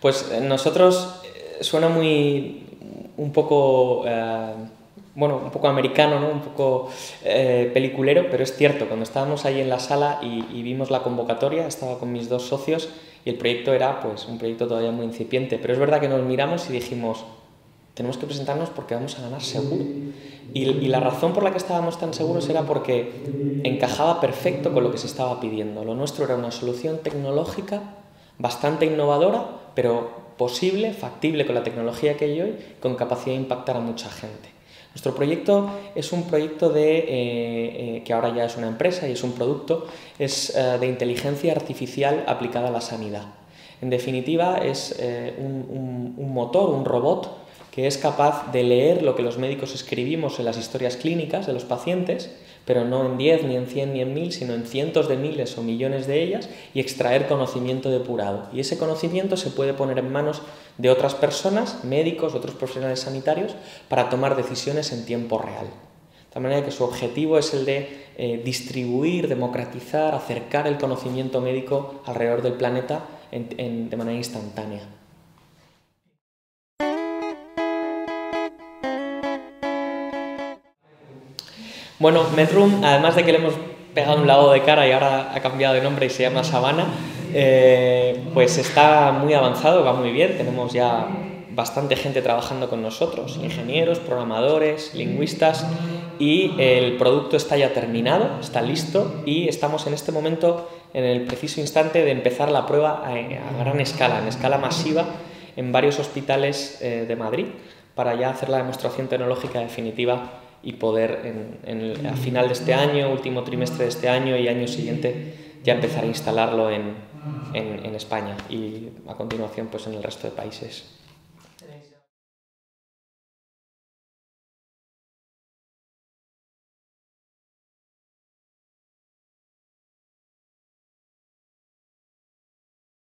Pues eh, nosotros eh, suena muy un poco eh, bueno, un poco americano, ¿no? un poco peliculero, pero es cierto, cuando estábamos ahí en la sala y, vimos la convocatoria, estaba con mis dos socios y el proyecto era pues un proyecto todavía muy incipiente, pero es verdad que nos miramos y dijimos, tenemos que presentarnos porque vamos a ganar seguro. Y, la razón por la que estábamos tan seguros era porque encajaba perfecto con lo que se estaba pidiendo. Lo nuestro era una solución tecnológica bastante innovadora, pero posible, factible con la tecnología que hay hoy, con capacidad de impactar a mucha gente. Nuestro proyecto es un proyecto de, eh, eh, que ahora ya es una empresa y es un producto, es eh, de inteligencia artificial aplicada a la sanidad. En definitiva, es eh, un, un, un motor, un robot que es capaz de leer lo que los médicos escribimos en las historias clínicas de los pacientes, pero no en 10, ni en 100, ni en 1000, sino en cientos de miles o millones de ellas, y extraer conocimiento depurado. Y ese conocimiento se puede poner en manos de otras personas, médicos, otros profesionales sanitarios, para tomar decisiones en tiempo real. De manera que su objetivo es el de eh, distribuir, democratizar, acercar el conocimiento médico alrededor del planeta de manera instantánea. Bueno, Medroom, además de que le hemos pegado un lavado de cara y ahora ha cambiado de nombre y se llama Sabana, eh, pues está muy avanzado, va muy bien, tenemos ya bastante gente trabajando con nosotros, ingenieros, programadores, lingüistas, y el producto está ya terminado, está listo y estamos en este momento en el preciso instante de empezar la prueba a, a gran escala, en escala masiva, en varios hospitales eh, de Madrid, para ya hacer la demostración tecnológica definitiva y poder en, en, a final de este año, último trimestre de este año y año siguiente ya empezar a instalarlo en, en, en España y a continuación pues en el resto de países.